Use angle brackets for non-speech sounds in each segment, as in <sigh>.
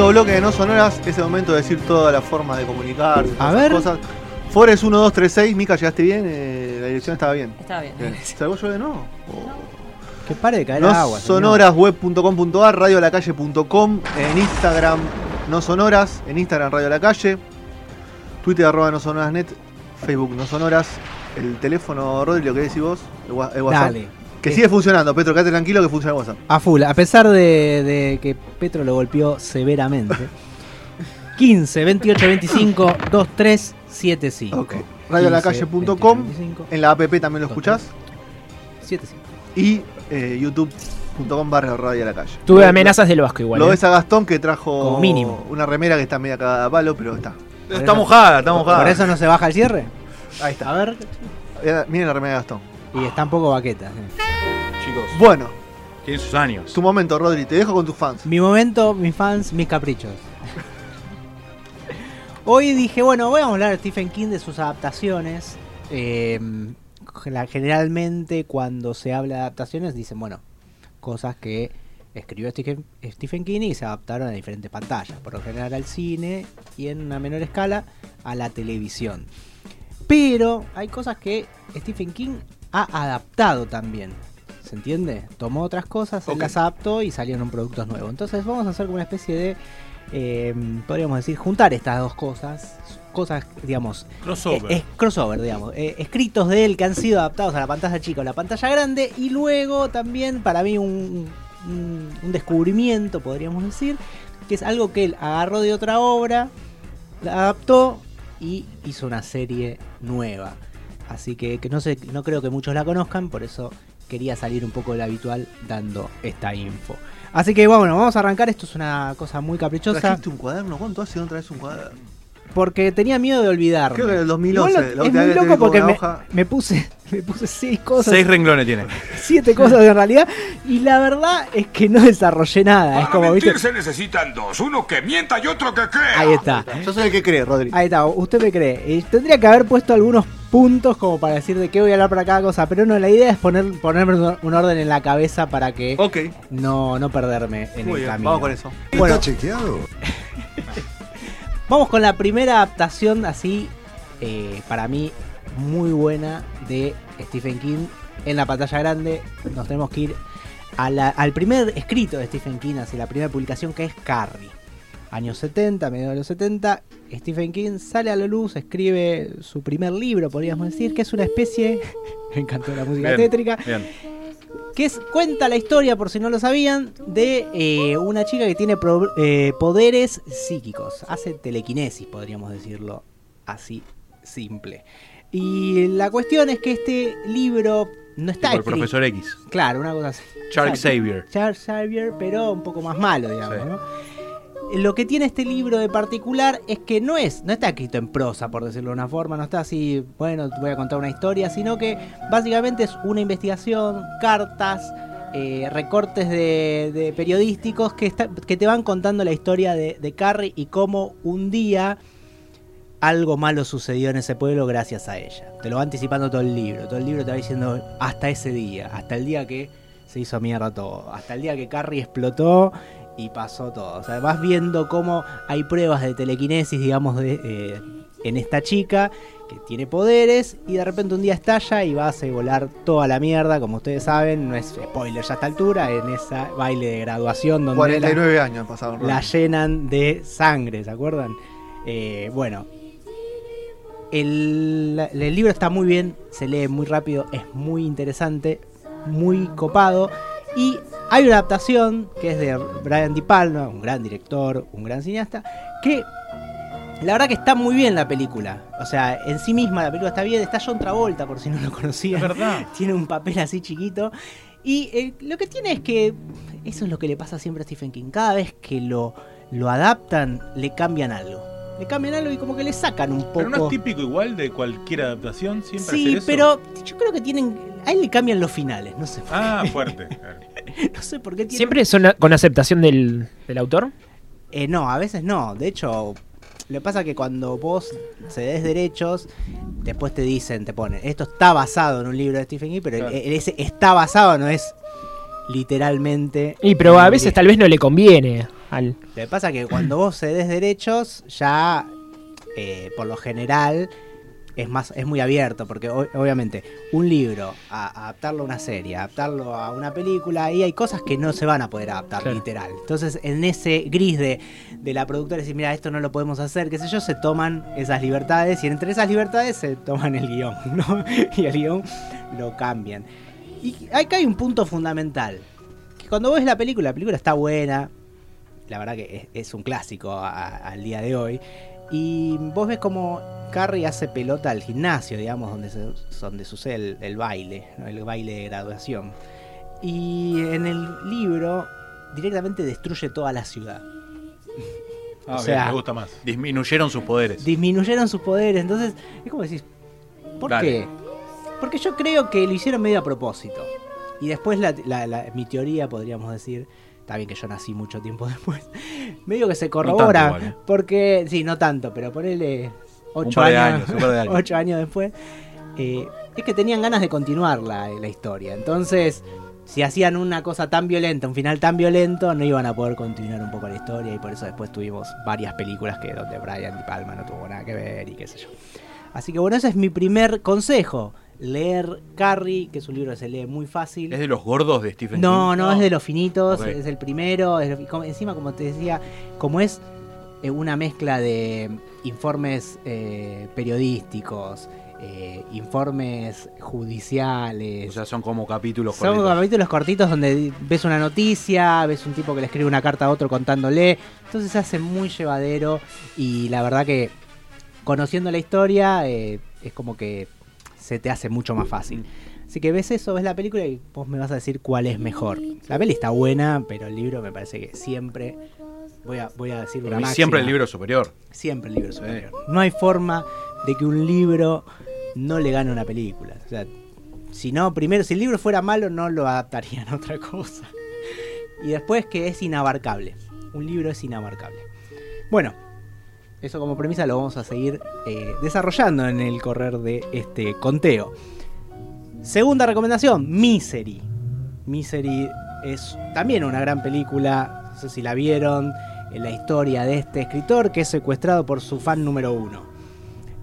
Segundo bloque de No Sonoras, es el momento de decir todas las formas de comunicarse. A ver. Cosas. Forest 1236, Mica, ¿llegaste bien? Eh, la dirección estaba bien. Está bien. Bien. <laughs> ¿Salgo yo de nuevo? Que pare de caer No agua. sonorasweb.com.ar, radiolacalle.com, en Instagram no sonoras, en Instagram Radio La Calle, Twitter arroba no sonorasnet, Facebook no sonoras, el teléfono Rodri, lo que decís vos, el WhatsApp. Dale. Que Eh, sigue funcionando, Petro, quédate tranquilo que funciona el WhatsApp. A full, a pesar de, de que Petro lo golpeó severamente. 15 28 25 2375. Ok. Radiolacalle.com, en la app también lo escuchás, 75. y eh, youtube.com barra Radio La Calle. Tuve Lo- amenazas del Vasco igual. Lo ¿eh? ves a Gastón que trajo Como mínimo. una remera que está media cagada a palo, pero está. Está mojada, está mojada. ¿Por eso no se baja el cierre? Ahí está. A ver. Eh, Miren la remera de Gastón. Y está un poco baqueta. eh. Bueno, tienen sus años. tu momento, Rodri, te dejo con tus fans. Mi momento, mis fans, mis caprichos. Hoy dije, bueno, voy a hablar de Stephen King de sus adaptaciones. Eh, generalmente cuando se habla de adaptaciones dicen, bueno, cosas que escribió Stephen, Stephen King y se adaptaron a diferentes pantallas. Por lo general al cine y en una menor escala a la televisión. Pero hay cosas que Stephen King ha adaptado también. ¿Se entiende? Tomó otras cosas, él Ok. las adaptó y salieron productos nuevos. Entonces vamos a hacer como una especie de, eh, podríamos decir, juntar estas dos cosas. Cosas, digamos, Crossover. eh, es crossover, digamos. eh, escritos de él que han sido adaptados a la pantalla chica o la pantalla grande. Y luego también, para mí, un, un- un descubrimiento, podríamos decir, que es algo que él agarró de otra obra, la adaptó y hizo una serie nueva. Así que, que no sé, no creo que muchos la conozcan, por eso quería salir un poco del habitual dando esta info. Así que bueno, vamos a arrancar. Esto es una cosa muy caprichosa. ¿Trajiste un cuaderno? ¿Cuánto hace no traes un cuaderno? Porque tenía miedo de olvidarme. Creo que en el 2011, Igual la es muy loco porque me, puse <laughs> me puse seis cosas, Seis renglones tiene. <laughs> siete cosas en realidad y la verdad es que no desarrollé nada. es Para como, mentir ¿viste? se necesitan dos, uno que mienta y otro que crea. Ahí está. Yo soy el que cree, Rodri. Ahí está, usted me cree. Tendría que haber puesto algunos puntos como para decir de qué voy a hablar para cada cosa, pero no, la idea es poner ponerme un orden en la cabeza para que no, no perderme en muy el bien, camino. vamos con eso. Bueno, chequeado? <laughs> Vamos con la primera adaptación así, eh, para mí, muy buena de Stephen King en la pantalla grande. Nos tenemos que ir a la- al primer escrito de Stephen King, así la primera publicación que es Carrie. Años 70, mediados de los 70, Stephen King sale a la luz, escribe su primer libro, podríamos decir, que es una especie, <laughs> me encantó la música Bien, tétrica, Bien. Que es, cuenta la historia, por si no lo sabían, de eh, una chica que tiene pro- eh, poderes psíquicos. Hace telequinesis, podríamos decirlo así simple. Y la cuestión es que este libro no está escrito. profesor X. Claro, una cosa así. Charles. Xavier. Charles Xavier, pero un poco más malo, digamos. Sí. ¿no? Lo que tiene este libro de particular es que no es, no está escrito en prosa, por decirlo de una forma, no está así, bueno, te voy a contar una historia, sino que básicamente es una investigación, cartas, eh, recortes de, de periodísticos que, está- que te van contando la historia de, de Carrie y cómo un día algo malo sucedió en ese pueblo gracias a ella. Te lo va anticipando todo el libro, todo el libro te va diciendo hasta ese día, hasta el día que se hizo mierda todo, hasta el día que Carrie explotó y pasó todo. O sea, vas viendo cómo hay pruebas de telequinesis, digamos, de, eh, en esta chica que tiene poderes y de repente un día estalla y va a hacer volar toda la mierda, como ustedes saben, no es spoiler ya a esta altura, en esa baile de graduación donde la- 49 años han pasado. Rodri. la llenan de sangre, ¿se acuerdan? Eh, bueno, el, el libro está muy bien, se lee muy rápido, es muy interesante, muy copado. Y hay una adaptación que es de Brian Di Palma, un gran director, un gran cineasta, que la verdad que está muy bien la película. O sea, en sí misma la película está bien. Está John Travolta, por si no lo conocían. Es verdad. <laughs> Tiene un papel así chiquito. Y eh, lo que tiene es que eso es lo que le pasa siempre a Stephen King. Cada vez que lo, lo adaptan, le cambian algo. Le cambian algo y como que le sacan un poco. Pero no es típico igual de cualquier adaptación, siempre Sí, hacer eso. pero yo creo que tienen. A él le cambian los finales, no sé. por Ah, qué. fuerte. claro. <laughs> No sé por qué tienen. ¿Siempre son a- con aceptación del, del autor? Eh, no, a veces no. De hecho, lo que pasa es que cuando vos cedes derechos, después te dicen, te ponen, esto está basado en un libro de Stephen King, pero Claro. el- ese está basado no es literalmente. Y pero a veces tal vez no le conviene al... Lo que pasa es que cuando vos cedes derechos, ya eh, por lo general es más es muy abierto, porque obviamente un libro, a, adaptarlo a una serie, adaptarlo a una película, ahí hay cosas que no se van a poder adaptar Claro. literal. Entonces, en ese gris de, de la productora decir, mira, esto no lo podemos hacer, qué sé yo, se toman esas libertades y entre esas libertades se toman el guion, <laughs> ¿no? y el guion lo cambian. Y acá hay un punto fundamental. Que cuando ves la película, la película está buena, la verdad que es, es un clásico al día de hoy. Y vos ves como Carrie hace pelota al gimnasio, digamos, donde, se- donde sucede el, el baile, ¿no? el baile de graduación. Y en el libro directamente destruye toda la ciudad. Ah, <laughs> O bien, sea- me gusta más. Disminuyeron sus poderes. Disminuyeron sus poderes, entonces es como decís, ¿por Dale. qué? Porque yo creo que lo hicieron medio a propósito. Y después la, la- la- mi teoría, podríamos decir, está bien que yo nací mucho tiempo <laughs> después, medio que se corrobora, ¿eh? porque, sí, no tanto, pero ponele ocho par de años, años, de <laughs> años. ocho años después, eh, es que tenían ganas de continuar la, la historia. Entonces, si hacían una cosa tan violenta, un final tan violento, no iban a poder continuar un poco la historia y por eso después tuvimos varias películas que donde Brian Di Palma no tuvo nada que ver y qué sé yo. Así que bueno, ese es mi primer consejo. Leer Carrie, que es un libro que se lee muy fácil. ¿Es de los gordos de Stephen No, King? no, es de los finitos, es el primero. es encima, como te decía, como es eh, una mezcla de informes eh, periodísticos, eh, informes judiciales. O sea, son como capítulos Son cortitos. capítulos cortitos donde ves una noticia, ves un tipo que le escribe una carta a otro contándole. Entonces se hace muy llevadero y la verdad que conociendo la historia eh, es como que se te hace mucho más fácil. Así que ves eso, ves la película y vos me vas a decir cuál es mejor. La peli está buena, pero el libro me parece que siempre... Voy a, voy a decir una siempre el libro superior. Siempre el libro superior. No hay forma de que un libro no le gane a una película. O sea, si no, primero, si el libro fuera malo, no lo adaptarían <laughs> a otra cosa. Y después que es inabarcable. Un libro es inabarcable. Bueno, eso como premisa lo vamos a seguir eh, desarrollando en el correr de este conteo. Segunda recomendación, Misery. Misery es también una gran película, no sé si la vieron, en la historia de este escritor que es secuestrado por su fan número uno.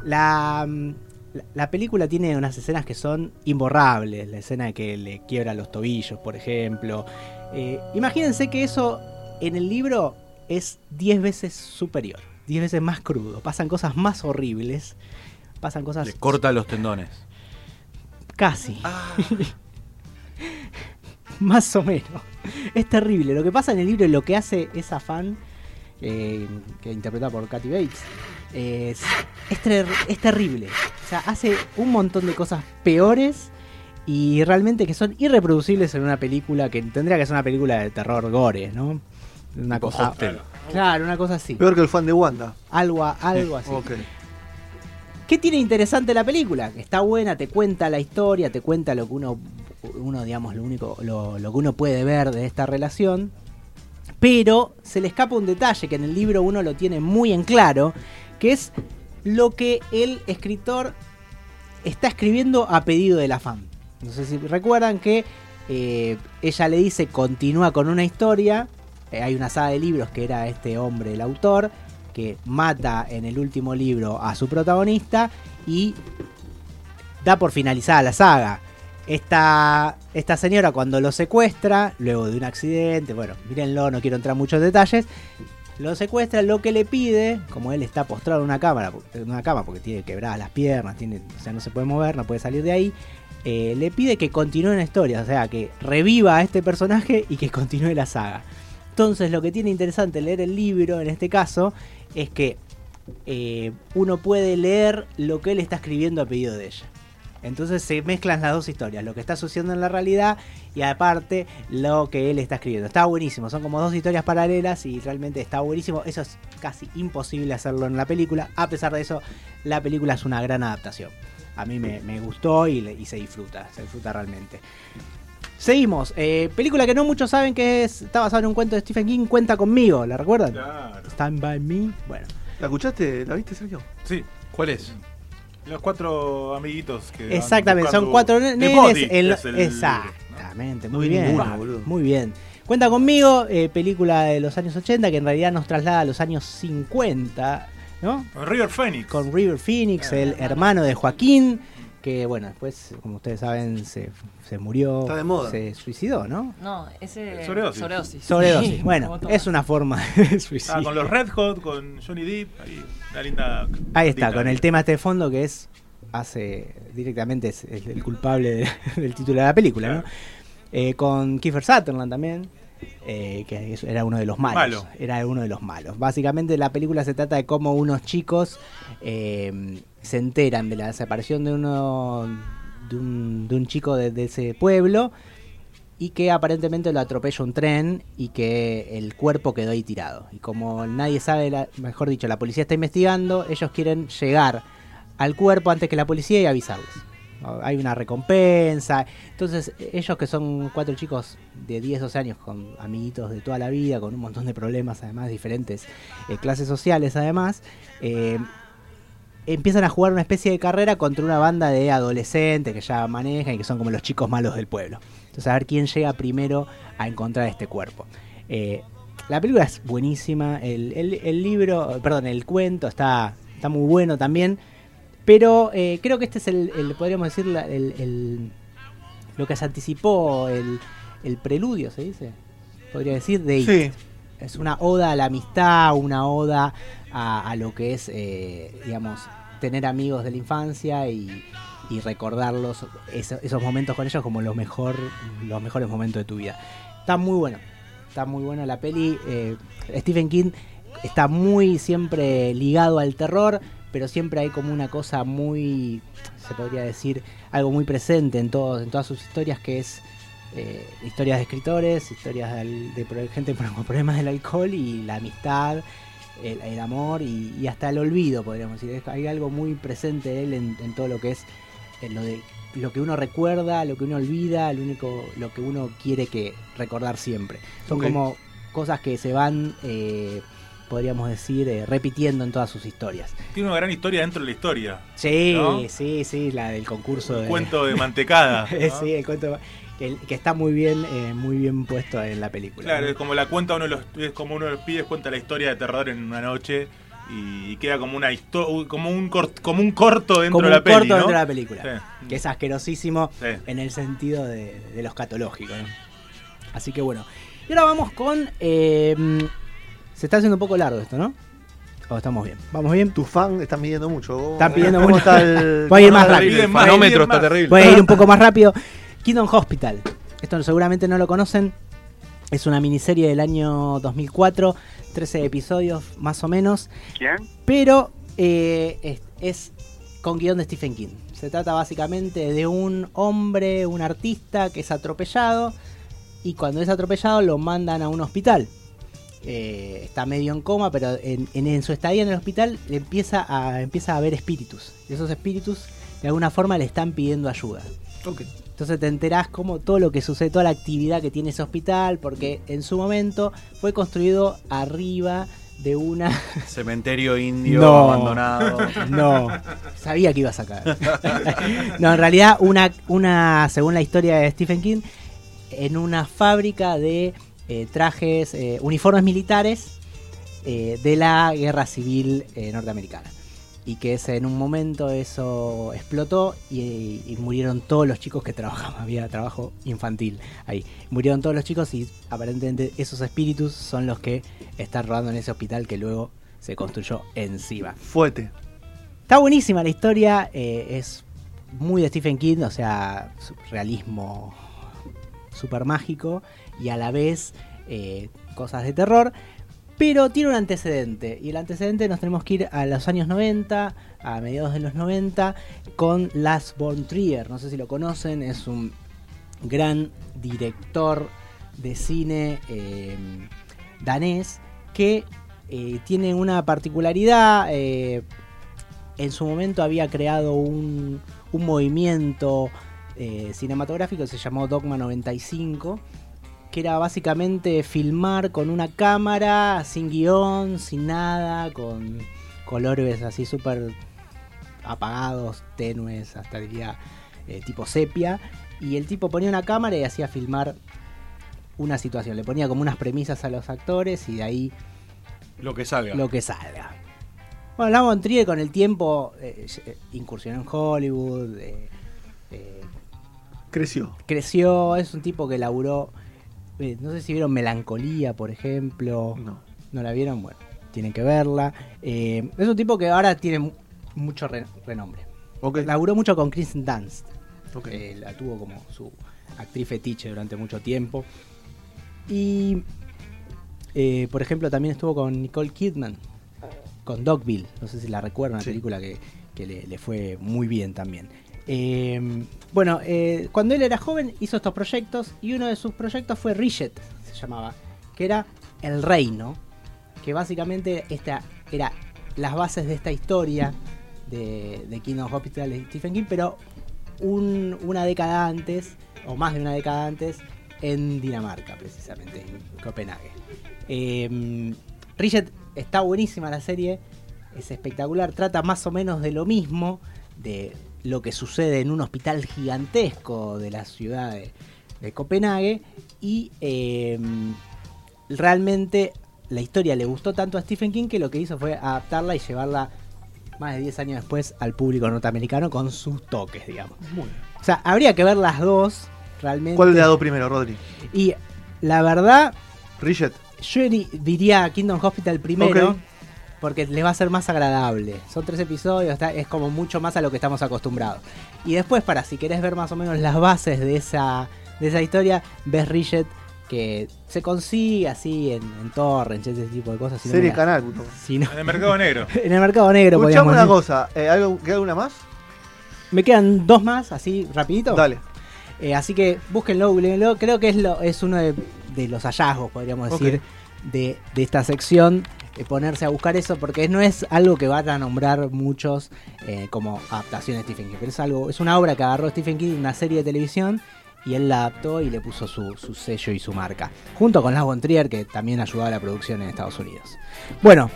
La, mm, la- la película tiene unas escenas que son imborrables, la escena que le quiebra los tobillos, por ejemplo. Eh, imagínense que eso en el libro es 10 veces superior, 10 veces más crudo, pasan cosas más horribles, pasan cosas Le corta los tendones. Casi. <laughs> Más o menos. Es terrible. Lo que pasa en el libro y lo que hace esa fan, eh, que interpreta por Kathy Bates, es, es, ter- es terrible. O sea, hace un montón de cosas peores y realmente que son irreproducibles en una película que tendría que ser una película de terror gore, ¿no? Una Tipo cosa. Hostel. Claro, una cosa así. Peor que el fan de Wanda. Algo, algo así. Ok. ¿Qué tiene interesante la película? Que Está buena, te cuenta la historia, te cuenta lo que uno, uno digamos, lo único, lo, lo que uno puede ver de esta relación. Pero se le escapa un detalle que en el libro uno lo tiene muy en claro, que es lo que el escritor está escribiendo a pedido de la fan. No sé si recuerdan que eh, ella le dice continúa con una historia. Eh, hay una saga de libros que era este hombre, el autor, que mata en el último libro a su protagonista y da por finalizada la saga. Esta, esta señora cuando lo secuestra, luego de un accidente, bueno, mírenlo, no quiero entrar en muchos detalles, Lo secuestra, lo que le pide, como él está postrado en una cámara, en una cama porque tiene quebradas las piernas, tiene, o sea, no se puede mover, no puede salir de ahí. eh, le pide que continúe la historia, o sea, que reviva a este personaje y que continúe la saga. Entonces, lo que tiene interesante leer el libro, en este caso, es que eh, uno puede leer lo que él está escribiendo a pedido de ella. Entonces se mezclan las dos historias, lo que está sucediendo en la realidad y aparte lo que él está escribiendo. Está buenísimo, son como dos historias paralelas y realmente está buenísimo. Eso es casi imposible hacerlo en la película. A pesar de eso, la película es una gran adaptación. A mí me, gustó y se disfruta, se disfruta realmente. Seguimos, eh, película que no muchos saben que es, está basada en un cuento de Stephen King, Cuenta conmigo, ¿la recuerdan? Claro. Stand by me. Bueno, ¿La escuchaste? ¿La viste, Sergio? Sí, ¿Cuál es? los cuatro amiguitos que. Exactamente, son cuatro nenes. El- es el- exactamente, No muy vi bien. ninguna, boludo. Muy bien. Cuenta conmigo, eh, película de los años 80 que en realidad nos traslada a los años 50, ¿no? Con River Phoenix. Con River Phoenix, el hermano de Joaquín, que bueno, después, como ustedes saben, se, se murió, Está de moda. se suicidó, ¿no? No, ese. Sobredosis. Sobredosis. Sobredosis. Sí, Bueno, es una forma de <laughs> suicidio. Ah, con los Red Hot, con Johnny Depp. Ahí, una linda. Ahí está, linda- con el tema este de fondo que es hace directamente es, es el culpable de- <laughs> del título de la película, ¿no? Eh, con Kiefer Sutherland también, eh, que era uno de los malos. Malo. Era uno de los malos. Básicamente la película se trata de cómo unos chicos eh, se enteran de la desaparición de uno de un, de un chico de, ese pueblo y que aparentemente lo atropella un tren y que el cuerpo quedó ahí tirado. Y como nadie sabe, la- mejor dicho, la policía está investigando, ellos quieren llegar al cuerpo antes que la policía y avisarles. Hay una recompensa. Entonces, ellos que son cuatro chicos de 10, 12 años, con amiguitos de toda la vida, con un montón de problemas, además, diferentes eh, clases sociales, además, eh, empiezan a jugar una especie de carrera contra una banda de adolescentes que ya manejan y que son como los chicos malos del pueblo. Entonces, a ver quién llega primero a encontrar este cuerpo. Eh, la película es buenísima, el, libro, perdón, el cuento está, está muy bueno también, pero eh, creo que este es el, podríamos decir, lo que se anticipó, el, el preludio, ¿se dice? Podría decir, de It. Es una oda a la amistad, una oda a, lo que es, eh, digamos, tener amigos de la infancia y, recordarlos, eso- esos momentos con ellos como los, mejor, los mejores momentos de tu vida. Está muy bueno, está muy buena la peli. eh, Stephen King está muy siempre ligado al terror, pero siempre hay como una cosa muy, se podría decir, algo muy presente en, en todas sus historias que es eh, historias de escritores, historias de, pro- gente <laughs> con problemas del alcohol y la amistad, el, el amor y, y hasta el olvido, podríamos decir. Hay algo muy presente de él en, en todo lo que es en lo de lo que uno recuerda, lo que uno olvida, lo único, lo que uno quiere que recordar siempre. Son como cosas que se van, eh, podríamos decir, eh, repitiendo en todas sus historias. Tiene una gran historia dentro de la historia. Sí, ¿No? sí, sí, la del concurso de cuento de mantecada. <laughs> ¿no? sí, el cuento que, que está muy bien, eh, muy bien puesto en la película. Claro, ¿no? es como la cuenta uno de los, es como uno de los pibes cuenta la historia de terror en una noche y queda como una como un cort- como un corto dentro como de la un corto peli, ¿no? dentro de la película. Sí. Que es asquerosísimo Sí. en el sentido de, de lo escatológico. ¿no? Así que bueno. Y ahora vamos con. eh, se está haciendo un poco largo esto, ¿no? ¿O estamos bien? ¿Vamos bien? Tus fans están pidiendo mucho. Están pidiendo ¿Cómo mucho. está el- Voy a ir más rápido. más, está terrible. Voy a ir un poco más rápido. Kingdom Hospital. Esto seguramente no lo conocen. Es una miniserie del año 2004. 13 episodios más o menos. Pero eh, es, es con guion de Stephen King. Se trata básicamente de un hombre, un artista que es atropellado. Y cuando es atropellado lo mandan a un hospital. Eh, está medio en coma, pero en, en- en su estadía en el hospital le empieza a, empieza a ver espíritus. Y esos espíritus de alguna forma le están pidiendo ayuda. Ok. Entonces te enterás como todo lo que sucede, toda la actividad que tiene ese hospital, porque en su momento fue construido arriba de una... <laughs> Cementerio indio No. abandonado. <laughs> No, sabía que ibas a caer. <laughs> no, en realidad una, una, según la historia de Stephen King, en una fábrica de eh, trajes, eh, uniformes militares eh, de la guerra civil eh, norteamericana. Y que ese, en un momento eso explotó y, y murieron todos los chicos que trabajaban, <laughs> había trabajo infantil ahí. Murieron todos los chicos y aparentemente esos espíritus son los que están rodando en ese hospital que luego se construyó encima. Fuete. Está buenísima la historia, eh, es muy de Stephen King, o sea, realismo super mágico y a la vez eh, cosas de terror. Pero tiene un antecedente, y el antecedente nos tenemos que ir a los años 90, a mediados de los 90, con Lars von Trier. No sé si lo conocen, es un gran director de cine eh, danés que eh, tiene una particularidad. eh, en su momento había creado un, un movimiento cinematográfico que se llamó Dogma 95, que era básicamente filmar con una cámara, sin guion, sin nada, con colores así súper apagados, tenues, hasta diría eh, tipo sepia. Y el tipo ponía una cámara y hacía filmar una situación. Le ponía como unas premisas a los actores y de ahí Lo que salga. lo que salga. Bueno, Trier con el tiempo eh, eh, incursionó en Hollywood, eh, eh, Creció. creció, es un tipo que laburó, eh, no sé si vieron Melancolía, por ejemplo, No. ¿no la vieron? Bueno, tienen que verla. Eh, es un tipo que ahora tiene mu- mucho re- renombre. Ok. Laburó mucho con Kristen Dunst, Ok. eh, la tuvo como su actriz fetiche durante mucho tiempo. Y, eh, por ejemplo, también estuvo con Nicole Kidman, con Dogville. No sé si la recuerdan, una Sí. película que, que le, le fue muy bien también. Eh, bueno, eh, cuando él era joven hizo estos proyectos y uno de sus proyectos fue Richet, se llamaba, que era El Reino, que básicamente esta era las bases de esta historia de, de Kingdom Hospital de Stephen King, pero un- una década antes, o más de una década antes, en Dinamarca, precisamente, en Copenhague. Eh, está buenísima la serie, es espectacular, trata más o menos de lo mismo, de lo que sucede en un hospital gigantesco de la ciudad de, de Copenhague, y eh, realmente la historia le gustó tanto a Stephen King que lo que hizo fue adaptarla y llevarla más de 10 años después al público norteamericano con sus toques, digamos. O sea, habría que ver las dos, realmente. ¿Cuál le ha dado primero, Rodri? Y la verdad, Richet. yo di- diría Kingdom Hospital primero. Porque les va a ser más agradable. Son tres episodios, está- es como mucho más a lo que estamos acostumbrados. Y después, para si querés ver más o menos las bases de esa, de esa historia, ves Richet que se consigue así en, en torrents, ese tipo de cosas. si Serie canal. puto. si no- En el mercado negro. <laughs> en el mercado negro, Escuchame podríamos una decir. cosa. eh, ¿algo, ¿Queda alguna más? Me quedan dos más, así rapidito. Dale. Eh, así que búsquenlo, googleenlo. Creo que es, lo, es uno de, de los hallazgos, podríamos decir, de, de esta sección. Eh, ponerse a buscar eso, porque no es algo que van a nombrar muchos eh, como adaptación de Stephen King. Pero es algo, es una obra que agarró Stephen King, una serie de televisión, y él la adaptó y le puso su, su sello y su marca. Junto con Las von Trier, que también ayudaba a la producción en Estados Unidos. Bueno,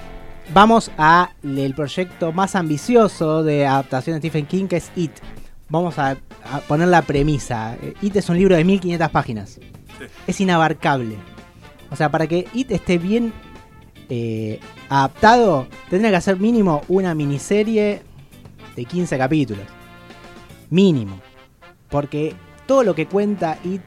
vamos a el proyecto más ambicioso de adaptación de Stephen King, que es It. Vamos a, a poner la premisa. Eh, It es un libro de 1500 páginas. Es inabarcable. O sea, para que It esté bien eh, adaptado, tendría que hacer mínimo una miniserie de 15 capítulos. Mínimo. Porque todo lo que cuenta It,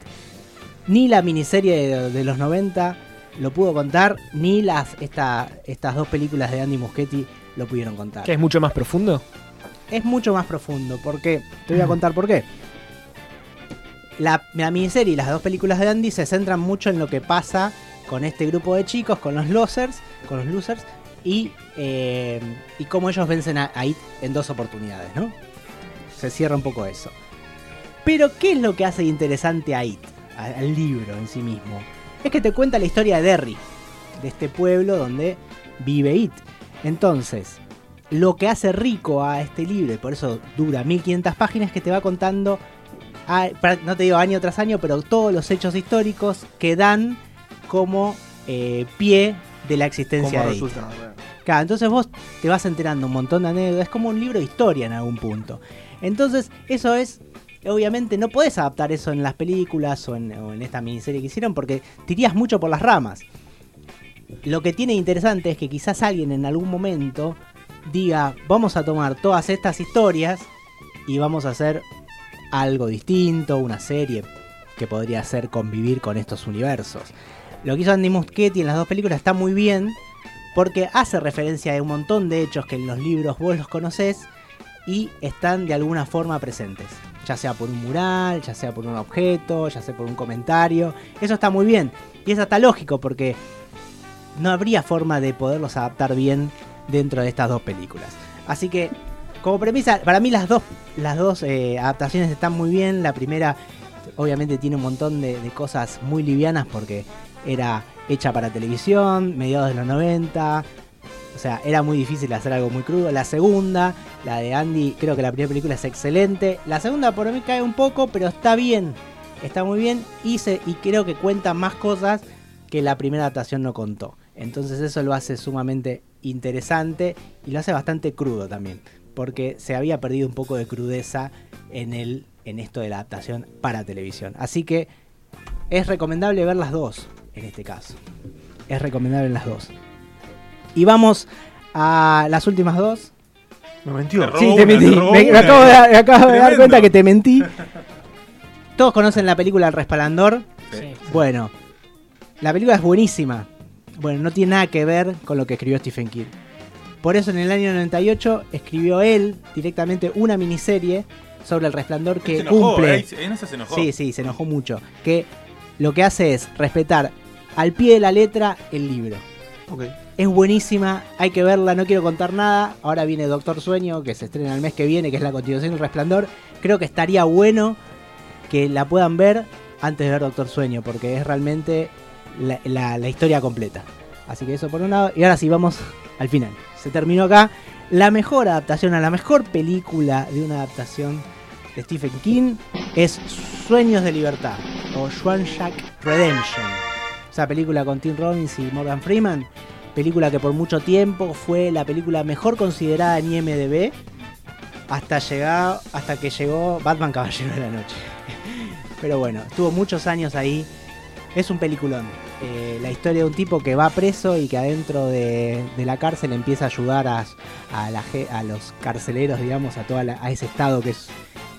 ni la miniserie de, de los 90 lo pudo contar, ni las esta, estas dos películas de Andy Muschietti lo pudieron contar. Que es mucho más profundo. Es mucho más profundo. ¿Por qué? Te voy a contar por qué. La, la miniserie y las dos películas de Andy se centran mucho en lo que pasa con este grupo de chicos, con los losers, con los losers, y, eh, y cómo ellos vencen a, It en dos oportunidades, ¿no? Se cierra un poco eso. Pero, ¿qué es lo que hace interesante a It, al libro en sí mismo? Es que te cuenta la historia de Derry, de este pueblo donde vive It. Entonces, lo que hace rico a este libro, y por eso dura 1500 páginas, que te va contando, a- pra- no te digo año tras año, pero todos los hechos históricos que dan como eh, pie de la existencia ¿Cómo de It. resulta? Bueno. Claro, entonces vos te vas enterando un montón de anécdotas, es como un libro de historia en algún punto. Entonces, eso es, obviamente, no podés adaptar eso en las películas o en, o en esta miniserie que hicieron porque te irías mucho por las ramas. Lo que tiene interesante es que quizás alguien en algún momento diga, vamos a tomar todas estas historias y vamos a hacer algo distinto, una serie que podría ser convivir con estos universos. Lo que hizo Andy Muschietti en las dos películas está muy bien porque hace referencia a un montón de hechos que en los libros vos los conocés y están de alguna forma presentes. Ya sea por un mural, ya sea por un objeto, ya sea por un comentario. Eso está muy bien. Y es hasta lógico porque no habría forma de poderlos adaptar bien dentro de estas dos películas. Así que, como premisa, para mí las dos, las dos eh, adaptaciones están muy bien. La primera, obviamente, tiene un montón de, de cosas muy livianas porque era hecha para televisión, mediados de los 90. O sea, era muy difícil hacer algo muy crudo. La segunda, la de Andy, creo que la primera película es excelente. La segunda por mí cae un poco, pero está bien. Está muy bien y, se, y creo que cuenta más cosas que la primera adaptación no contó. Entonces eso lo hace sumamente interesante y lo hace bastante crudo también. Porque se había perdido un poco de crudeza en, el, en esto de la adaptación para televisión. Así que es recomendable ver las dos en este caso. Es recomendable las dos. Y vamos a las últimas dos. Me mentió. Te Sí, te mentí. te Me, me acabo, de, me acabo de dar cuenta que te mentí. <laughs> Todos conocen la película El Resplandor. Sí. Bueno, la película es buenísima. Bueno, no tiene nada que ver con lo que escribió Stephen King. Por eso en el año 98 escribió él directamente una miniserie sobre el resplandor que se enojó, cumple. eh, En esa se enojó. Sí, sí, se enojó mucho. Que lo que hace es respetar al pie de la letra el libro. Ok. Es buenísima, hay que verla, no quiero contar nada. Ahora viene Doctor Sueño, que se estrena el mes que viene, que es la continuación del Resplandor. Creo que estaría bueno que la puedan ver antes de ver Doctor Sueño, porque es realmente la, la- la historia completa. Así que eso por un lado. Y ahora sí, vamos al final. Se terminó acá. La mejor adaptación a la mejor película de una adaptación de Stephen King es Sueños de Libertad o Shack Redemption. Esa película con Tim Robbins y Morgan Freeman. Película que por mucho tiempo fue la película mejor considerada en IMDb. Hasta, hasta que llegó Batman Caballero de la Noche. <laughs> Pero bueno, estuvo muchos años ahí. Es un peliculón. Eh, la historia de un tipo que va preso y que adentro de, de la cárcel empieza a ayudar a, a la ge- a los carceleros, digamos, a, toda la- a ese estado que es,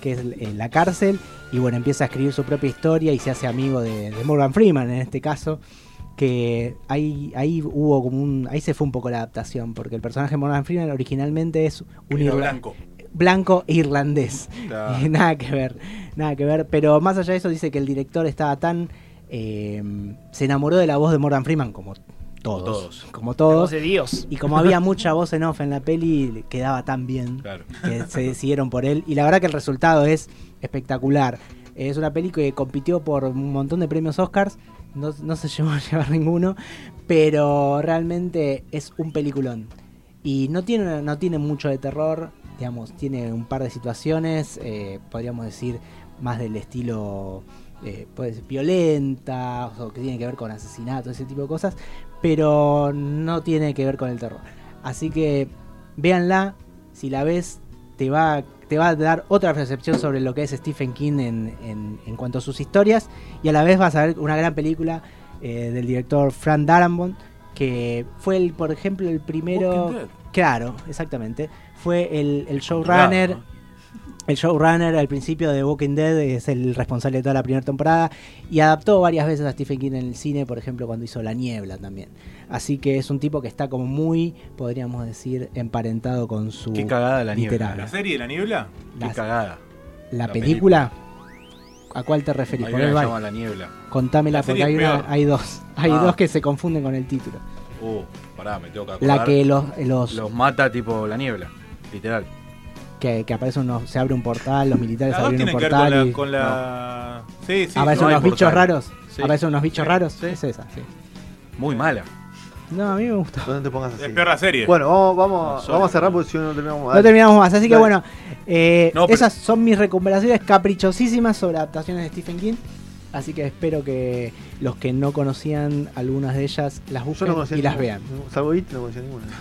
que es eh, la cárcel. Y bueno, empieza a escribir su propia historia y se hace amigo de, de Morgan Freeman en este caso. Que ahí, ahí hubo como un. Ahí se fue un poco la adaptación. Porque el personaje de Morgan Freeman originalmente es un irla- blanco. blanco e irlandés. <laughs> Nada que ver, nada que ver. Pero más allá de eso, dice que el director estaba tan. Eh, se enamoró de la voz de Morgan Freeman, como todos. todos. Como La todos. voz de Dios. Y como había mucha voz en off en la peli, quedaba tan bien Claro. que se decidieron por él. Y la verdad que el resultado es espectacular. Es una peli que compitió por un montón de premios Oscars. No, no se llevó a llevar ninguno. Pero realmente es un peliculón. Y no tiene, no tiene mucho de terror. Digamos, tiene un par de situaciones. eh, podríamos decir más del estilo. Eh, puede ser violenta. O que tiene que ver con asesinatos, ese tipo de cosas. Pero no tiene que ver con el terror. Así que véanla. Si la ves, te va, te va a dar otra percepción sobre lo que es Stephen King en, en- en cuanto a sus historias. Y a la vez vas a ver una gran película eh, del director Frank Darabont. Que fue, el, por ejemplo, el primero. Claro, exactamente. Fue el, el showrunner. Claro. El showrunner al principio de Walking Dead es el responsable de toda la primera temporada y adaptó varias veces a Stephen King en el cine, por ejemplo cuando hizo La Niebla también. Así que es un tipo que está como muy, podríamos decir, emparentado con su Qué cagada la niebla. ¿La serie La Niebla? Qué La, cagada. la la película, ¿a cuál te referís? Hay una que llama La Niebla. Contámela La porque hay, una- hay dos. Hay Ah. dos que se confunden con el título. Uh, pará, me tengo que acordar. La que los, los, Los mata tipo La Niebla, literal. Que, que aparece unos, se abre un portal, los militares abren un tienen que ver con portal la. y Con la... Sí, sí. aparecen no unos bichos portal. raros. Sí. Aparecen unos bichos Sí, raros. sí. Es esa, sí. Muy mala. No, a mí me gustó. No te pongas así. Es peor la serie. Bueno, vamos, vamos, No, vamos a cerrar porque si no no terminamos. No Dale. terminamos más, así que Dale. bueno, eh, No, pero- esas son mis recomendaciones caprichosísimas sobre adaptaciones de Stephen King. Así que espero que los que no conocían algunas de ellas las busquen no y las vean. Salvo It, no conocía ninguna.